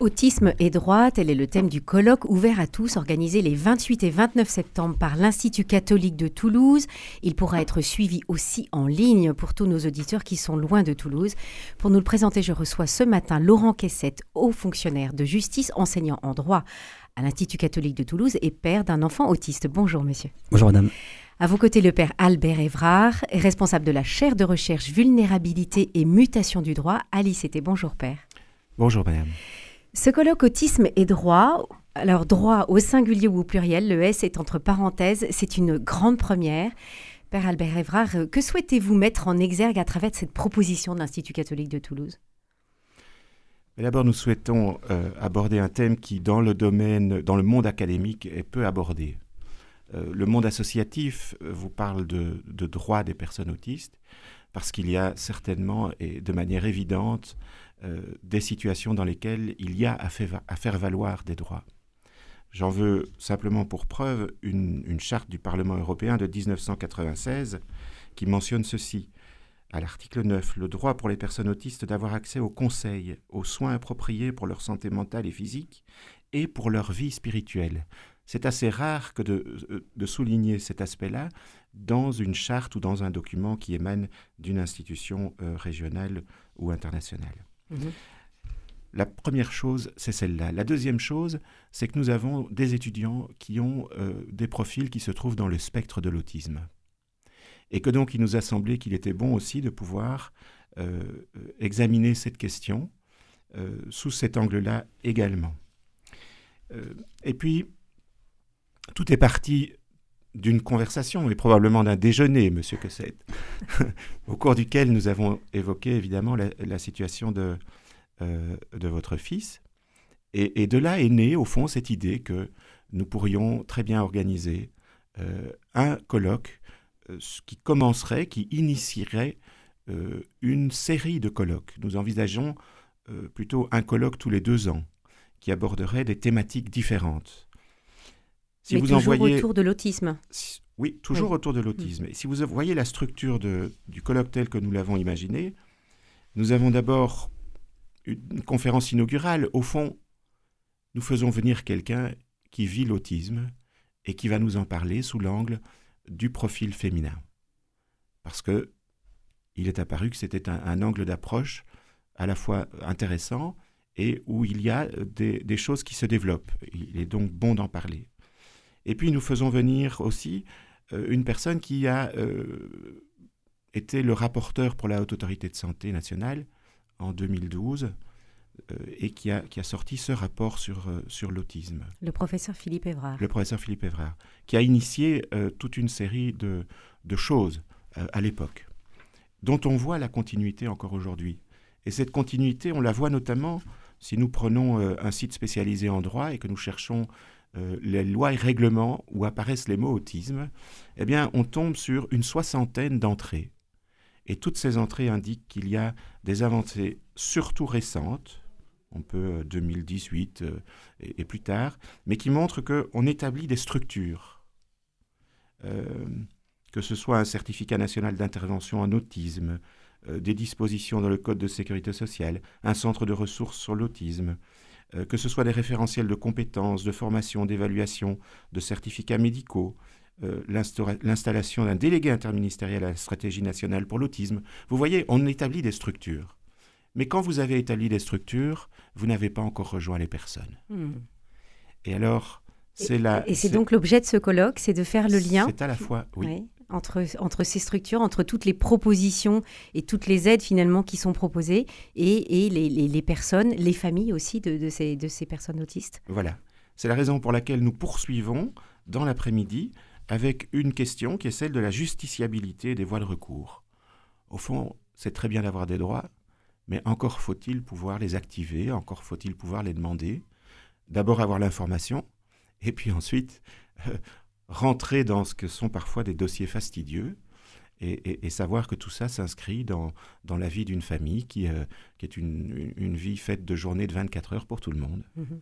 Autisme et droit, tel est le thème du colloque ouvert à tous organisé les 28 et 29 septembre par l'Institut catholique de Toulouse. Il pourra être suivi aussi en ligne pour tous nos auditeurs qui sont loin de Toulouse. Pour nous le présenter, je reçois ce matin Laurent Quessette, haut fonctionnaire de justice, enseignant en droit à l'Institut catholique de Toulouse et père d'un enfant autiste. Bonjour monsieur. Bonjour madame. À vos côtés, le père Albert Évrard, responsable de la chaire de recherche vulnérabilité et mutation du droit. Alice était bonjour père. Bonjour madame. Ce colloque autisme et droit, alors droit au singulier ou au pluriel, le S est entre parenthèses, c'est une grande première. Père Albert Évrard, que souhaitez-vous mettre en exergue à travers cette proposition de l'Institut catholique de Toulouse? D'abord, nous souhaitons euh, aborder un thème qui, dans le domaine, dans le monde académique, est peu abordé. Euh, le monde associatif euh, vous parle de, droits des personnes autistes, parce qu'il y a certainement et de manière évidente euh, des situations dans lesquelles il y a à, faire valoir des droits. J'en veux simplement pour preuve une, charte du Parlement européen de 1996 qui mentionne ceci. À l'article 9, le droit pour les personnes autistes d'avoir accès aux conseils, aux soins appropriés pour leur santé mentale et physique et pour leur vie spirituelle. C'est assez rare que de, euh, de souligner cet aspect-là dans une charte ou dans un document qui émane d'une institution euh, régionale ou internationale. Mhm. La première chose, c'est celle-là. La deuxième chose, c'est que nous avons des étudiants qui ont euh, des profils qui se trouvent dans le spectre de l'autisme. Et que donc il nous a semblé qu'il était bon aussi de pouvoir euh, examiner cette question euh, sous cet angle-là également. et puis, tout est parti d'une conversation et probablement d'un déjeuner, Monsieur Cossette, au cours duquel nous avons évoqué évidemment la, situation de, euh, de votre fils. Et, de là est née, au fond, cette idée que nous pourrions très bien organiser euh, un colloque euh, qui commencerait, qui initierait une série de colloques. Nous envisageons plutôt un colloque tous les deux ans qui aborderait des thématiques différentes. Si Mais vous toujours envoyez... autour de l'autisme. oui, toujours autour de l'autisme. Et si vous voyez la structure de, du colloque tel que nous l'avons imaginé, nous avons d'abord une conférence inaugurale. Au fond, nous faisons venir quelqu'un qui vit l'autisme et qui va nous en parler sous l'angle du profil féminin. Parce que il est apparu que c'était un, angle d'approche à la fois intéressant et où il y a des, des choses qui se développent. Il est donc bon d'en parler. Et puis nous faisons venir aussi euh, une personne qui a euh, été le rapporteur pour la Haute Autorité de Santé nationale en 2012 euh, et qui a, qui a sorti ce rapport sur, sur l'autisme. Le professeur Philippe Évrard. Le professeur Philippe Évrard, qui a initié toute une série de, de choses à l'époque, dont on voit la continuité encore aujourd'hui. Et cette continuité, on la voit notamment si nous prenons un site spécialisé en droit et que nous cherchons euh, les lois et règlements où apparaissent les mots autisme, eh on tombe sur une soixantaine d'entrées. Et toutes ces entrées indiquent qu'il y a des avancées surtout récentes, on peut 2018 euh, euh, et, plus tard, mais qui montrent qu'on établit des structures. que ce soit un certificat national d'intervention en autisme, des dispositions dans le Code de sécurité sociale, un centre de ressources sur l'autisme, euh, que ce soit des référentiels de compétences, de formation, d'évaluation, de certificats médicaux, euh, l'installation d'un délégué interministériel à la stratégie nationale pour l'autisme. Vous voyez, on établit des structures. Mais quand vous avez établi des structures, vous n'avez pas encore rejoint les personnes. Hmm. Et alors, c'est là. Et c'est donc l'objet de ce colloque, c'est de faire le lien. C'est à la fois, oui entre, ces structures, entre toutes les propositions et toutes les aides finalement qui sont proposées et, les, personnes, les familles aussi de, de, ces, de ces personnes autistes. Voilà. C'est la raison pour laquelle nous poursuivons dans l'après-midi avec une question qui est celle de la justiciabilité des voies de recours. Au fond, c'est très bien d'avoir des droits, mais encore faut-il pouvoir les activer, encore faut-il pouvoir les demander. D'abord avoir l'information, et puis ensuite euh, rentrer dans ce que sont parfois des dossiers fastidieux et, savoir que tout ça s'inscrit dans, dans la vie d'une famille qui, euh, qui est une, une, vie faite de journées de 24 heures pour tout le monde. Mhm.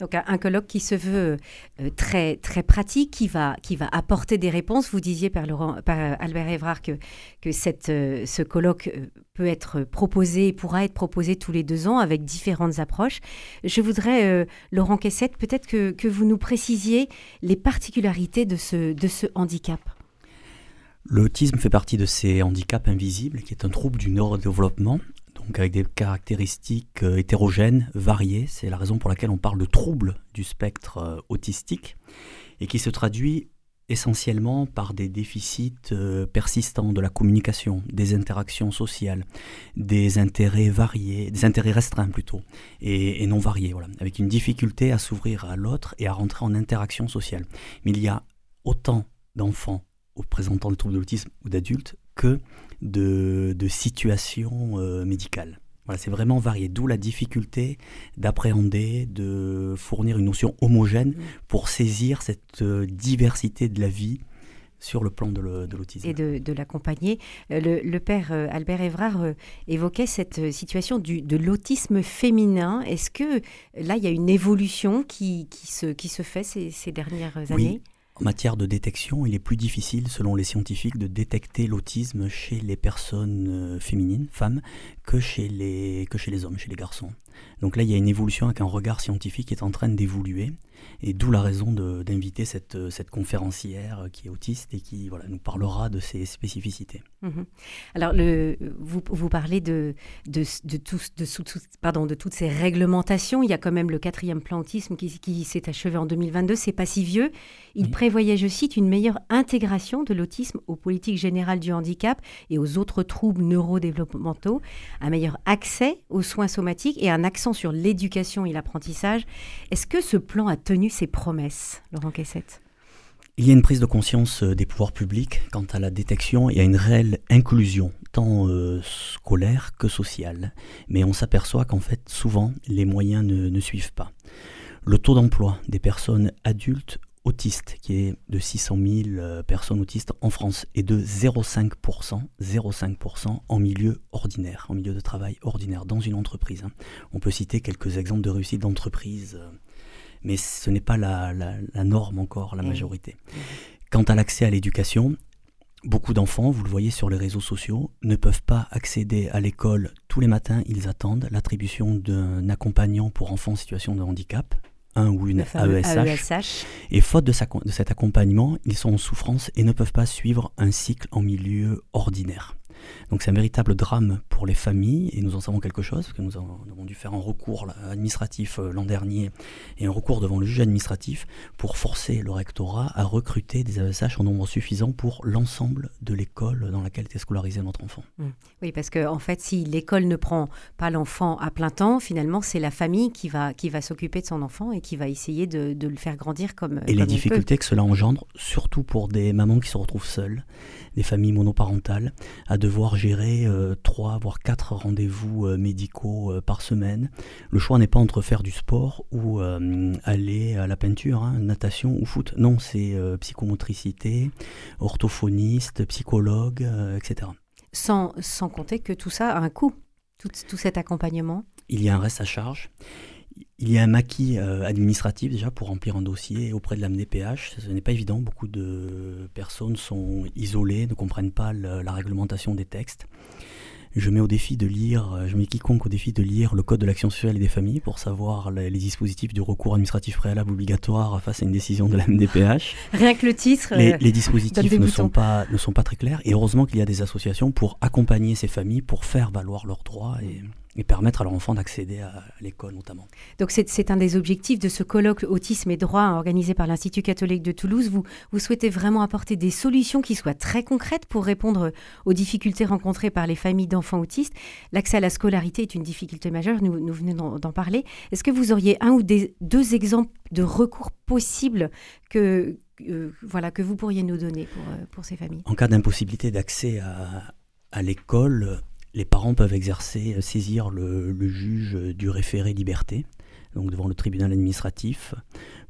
Donc un, colloque qui se veut euh, très, très pratique, qui va, qui va apporter des réponses. Vous disiez par, Laurent, par Albert Évrard que, que cette, euh, ce colloque peut être proposé, pourra être proposé tous les deux ans avec différentes approches. Je voudrais, Laurent Quessette, peut-être que, que vous nous précisiez les particularités de ce, de ce handicap. L'autisme fait partie de ces handicaps invisibles, qui est un trouble du neurodéveloppement, donc avec des caractéristiques euh, hétérogènes, variées. C'est la raison pour laquelle on parle de trouble du spectre euh, autistique, et qui se traduit essentiellement par des déficits euh, persistants de la communication, des interactions sociales, des intérêts variés, des intérêts restreints plutôt, et, non variés, voilà, avec une difficulté à s'ouvrir à l'autre et à rentrer en interaction sociale. Mais il y a autant d'enfants aux présentant des troubles de l'autisme ou d'adultes que de, situations euh, médicales. Voilà, c'est vraiment varié, d'où la difficulté d'appréhender, de fournir une notion homogène mmh. pour saisir cette euh, diversité de la vie sur le plan de l'autisme. Et de, l'accompagner. Euh, le, père Albert Évrard évoquait cette situation du, de l'autisme féminin. Est-ce que là, il y a une évolution qui, qui, se, qui se fait ces, ces dernières années? En matière de détection, il est plus difficile, selon les scientifiques, de détecter l'autisme chez les personnes euh, féminines, femmes, que chez, les, que chez les hommes, chez les garçons. Donc là, il y a une évolution avec un regard scientifique qui est en train d'évoluer. Et d'où la raison d'inviter cette, cette, conférencière qui est autiste et qui voilà, nous parlera de ses spécificités. Mhm. Alors, le, vous, vous parlez de, de, de, de, pardon, de toutes ces réglementations. Il y a quand même le quatrième plan autisme qui, qui s'est achevé en 2022. C'est pas si vieux. Il prévoyait, je cite, une meilleure intégration de l'autisme aux politiques générales du handicap et aux autres troubles neurodéveloppementaux, un meilleur accès aux soins somatiques et un accent sur l'éducation et l'apprentissage. Est-ce que ce plan a tenu ses promesses, Laurent Cassette? Il y a une prise de conscience euh, des pouvoirs publics quant à la détection et à une réelle inclusion, tant euh, scolaire que sociale. Mais on s'aperçoit qu'en fait, souvent, les moyens ne, suivent pas. Le taux d'emploi des personnes adultes autistes, qui est de 600 000 euh, personnes autistes en France, est de 0,5%, 0,5% en milieu ordinaire, en milieu de travail ordinaire, dans une entreprise. Hein. On peut citer quelques exemples de réussite d'entreprise mais ce n'est pas la, norme encore, la mmh. majorité. Mmh. Quant à l'accès à l'éducation, beaucoup d'enfants, vous le voyez sur les réseaux sociaux, ne peuvent pas accéder à l'école tous les matins. Ils attendent l'attribution d'un accompagnant pour enfants en situation de handicap, un ou une AESH. E et faute de, de cet accompagnement, ils sont en souffrance et ne peuvent pas suivre un cycle en milieu ordinaire. Donc c'est un véritable drame pour les familles et nous en savons quelque chose parce que nous avons dû faire un recours administratif euh, l'an dernier et un recours devant le juge administratif pour forcer le rectorat à recruter des AESH en nombre suffisant pour l'ensemble de l'école dans laquelle était scolarisé notre enfant. Mmh. Oui, parce qu'en en fait, si l'école ne prend pas l'enfant à plein temps, finalement, c'est la famille qui va, qui va s'occuper de son enfant et qui va essayer de, de le faire grandir comme. Et les difficultés que cela engendre, surtout pour des mamans qui se retrouvent seules, des familles monoparentales, à devoir gérer euh, trois voire quatre rendez-vous euh, médicaux euh, par semaine. Le choix n'est pas entre faire du sport ou aller à la peinture, hein, natation ou foot. Non, c'est psychomotricité, orthophoniste, psychologue, etc. Sans, sans compter que tout ça a un coût, tout, tout cet accompagnement. Il y a un reste à charge. Il y a un maquis euh, administratif déjà pour remplir un dossier auprès de la MDPH. Ce n'est pas évident. Beaucoup de personnes sont isolées, ne comprennent pas la réglementation des textes. Je mets au défi de lire, euh, je mets quiconque au défi de lire le Code de l'action sociale et des familles pour savoir les, dispositifs du recours administratif préalable obligatoire face à une décision de la MDPH. Rien que le titre. Les, euh, dispositifs ne sont, pas, ne sont pas très clairs et heureusement qu'il y a des associations pour accompagner ces familles, pour faire valoir leurs droits et et permettre à leur enfant d'accéder à l'école notamment. Donc c'est un des objectifs de ce colloque Autisme et droit organisé par l'Institut catholique de Toulouse. Vous, vous souhaitez vraiment apporter des solutions qui soient très concrètes pour répondre aux difficultés rencontrées par les familles d'enfants autistes. L'accès à la scolarité est une difficulté majeure, nous, nous venons d'en parler. Est-ce que vous auriez un ou des, deux exemples de recours possibles que, euh, voilà, que vous pourriez nous donner pour, euh, pour ces familles? En cas d'impossibilité d'accès à, à l'école, les parents peuvent exercer, euh, saisir le, juge du référé liberté. Donc devant le tribunal administratif,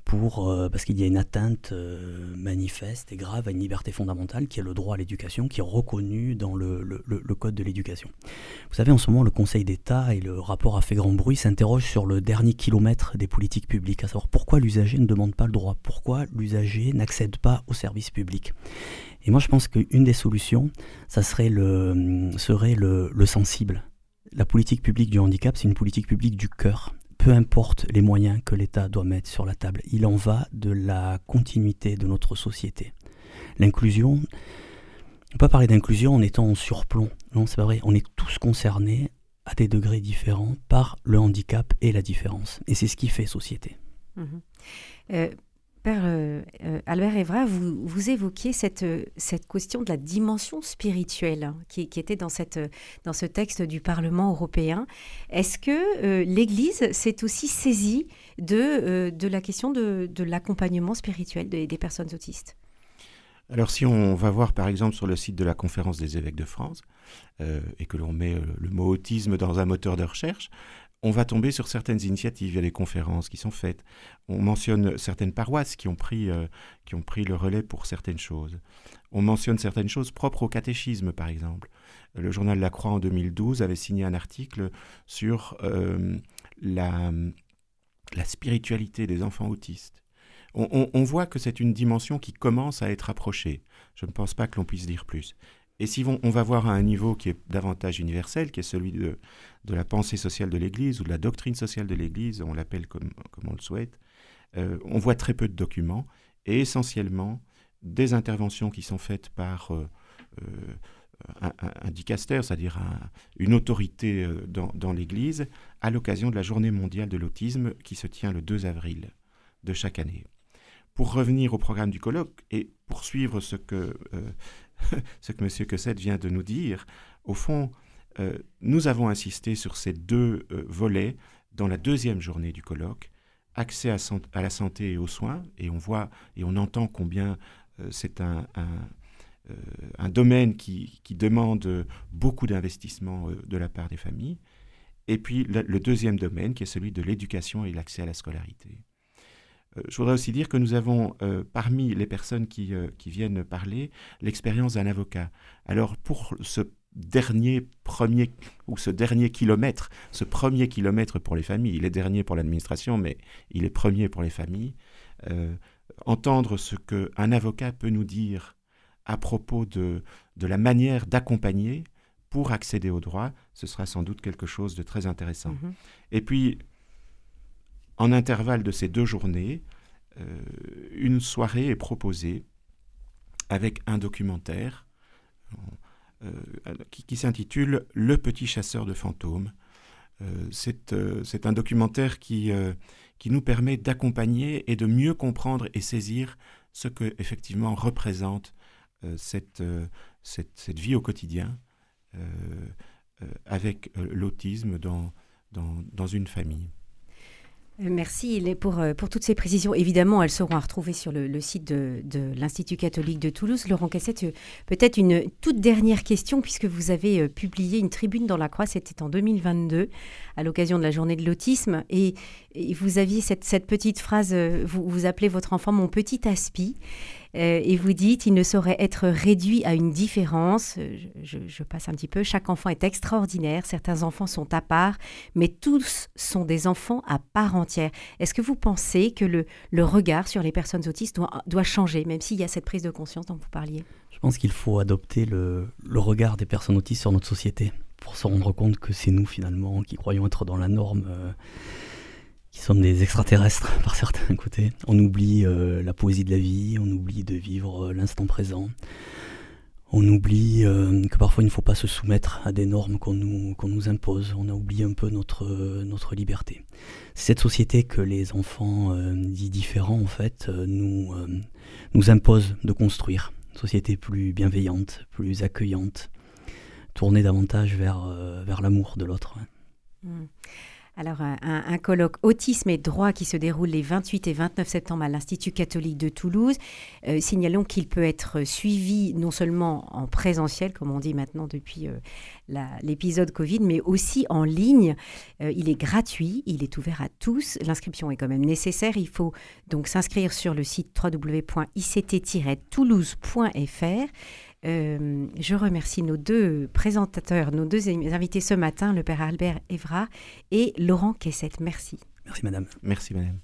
pour, euh, parce qu'il y a une atteinte euh, manifeste et grave à une liberté fondamentale qui est le droit à l'éducation, qui est reconnu dans le, le, Code de l'éducation. Vous savez, en ce moment, le Conseil d'État et le rapport a fait grand bruit s'interrogent sur le dernier kilomètre des politiques publiques, à savoir pourquoi l'usager ne demande pas le droit, pourquoi l'usager n'accède pas au service public. Et moi, je pense qu'une des solutions, ça serait le, serait le, le sensible. La politique publique du handicap, c'est une politique publique du cœur peu importe les moyens que l'État doit mettre sur la table. Il en va de la continuité de notre société. L'inclusion, on peut pas parler d'inclusion en étant en surplomb. Non, c'est pas vrai. On est tous concernés à des degrés différents par le handicap et la différence. Et c'est ce qui fait société. Euh, Père euh, euh, Albert Evra, vous, vous évoquiez cette, euh, cette question de la dimension spirituelle hein, qui, était dans, cette, dans ce texte du Parlement européen. Est-ce que l'Église s'est aussi saisie de, de la question de, de l'accompagnement spirituel des, des personnes autistes? Alors si on va voir par exemple sur le site de la conférence des évêques de France et que l'on met le mot autisme dans un moteur de recherche, on va tomber sur certaines initiatives. Il y a des conférences qui sont faites. On mentionne certaines paroisses qui ont pris, euh, qui ont pris le relais pour certaines choses. On mentionne certaines choses propres au catéchisme, par exemple. Le journal La Croix en 2012 avait signé un article sur euh, la, la spiritualité des enfants autistes. On, voit que c'est une dimension qui commence à être approchée. Je ne pense pas que l'on puisse dire plus. Et si on, va voir à un niveau qui est davantage universel, qui est celui de, la pensée sociale de l'Église ou de la doctrine sociale de l'Église, on l'appelle comme, comme, on le souhaite, euh, on voit très peu de documents et essentiellement des interventions qui sont faites par euh, euh, un, un, dicaster, c'est-à-dire une autorité dans, dans l'Église, à l'occasion de la journée mondiale de l'autisme qui se tient le 2 avril de chaque année. Pour revenir au programme du colloque et poursuivre ce que ce que M. Cossette vient de nous dire, au fond, euh, nous avons insisté sur ces deux euh, volets dans la deuxième journée du colloque, accès à, la santé et aux soins, et on voit et on entend combien euh, c'est un, domaine qui, qui, demande beaucoup d'investissement de la part des familles, et puis le deuxième domaine qui est celui de l'éducation et l'accès à la scolarité. Euh, je voudrais aussi dire que nous avons euh, parmi les personnes qui, euh, qui viennent parler l'expérience d'un avocat. Alors pour ce dernier premier ou ce dernier kilomètre, ce premier kilomètre pour les familles, il est dernier pour l'administration, mais il est premier pour les familles, entendre ce qu'un avocat peut nous dire à propos de, de la manière d'accompagner pour accéder au droit, ce sera sans doute quelque chose de très intéressant. Mm-hmm. Et puis, en intervalle de ces deux journées, euh, une soirée est proposée avec un documentaire euh, qui, s'intitule Le petit chasseur de fantômes. Euh, c'est un documentaire qui, qui nous permet d'accompagner et de mieux comprendre et saisir ce que effectivement représente cette, cette, cette, vie au quotidien avec l'autisme dans, dans, dans une famille. Euh, merci pour, euh, pour toutes ces précisions. Évidemment, elles seront à retrouver sur le, site de, l'Institut catholique de Toulouse. Laurent Cassette, euh, peut-être une toute dernière question, puisque vous avez publié une tribune dans la Croix, c'était en 2022, à l'occasion de la journée de l'autisme. Et, vous aviez cette, petite phrase, vous, vous appelez votre enfant mon petit aspi. Euh, et vous dites, il ne saurait être réduit à une différence. Euh, je, passe un petit peu. Chaque enfant est extraordinaire. Certains enfants sont à part, mais tous sont des enfants à part entière. Est-ce que vous pensez que le, regard sur les personnes autistes doit, changer, même s'il y a cette prise de conscience dont vous parliez? Je pense qu'il faut adopter le, le regard des personnes autistes sur notre société pour se rendre compte que c'est nous finalement qui croyons être dans la norme. Euh, qui sommes des extraterrestres par certains côtés. On oublie euh, la poésie de la vie, on oublie de vivre euh, l'instant présent. On oublie euh, que parfois il ne faut pas se soumettre à des normes qu'on nous, qu'on nous impose. On a oublié un peu notre, notre liberté. C'est cette société que les enfants dits différents, en fait, nous, nous imposent de construire. Une société plus bienveillante, plus accueillante, tournée davantage vers, vers l'amour de l'autre. Mmh. Alors, un, colloque autisme et droit qui se déroule les 28 et 29 septembre à l'Institut catholique de Toulouse. Euh, signalons qu'il peut être suivi non seulement en présentiel, comme on dit maintenant depuis euh, l'épisode Covid, mais aussi en ligne. Euh, il est gratuit, il est ouvert à tous. L'inscription est quand même nécessaire. Il faut donc s'inscrire sur le site www.ict-toulouse.fr. Euh, je remercie nos deux présentateurs, nos deux invités ce matin, le père Albert Evra et Laurent Kessette. Merci. Merci madame. Merci madame.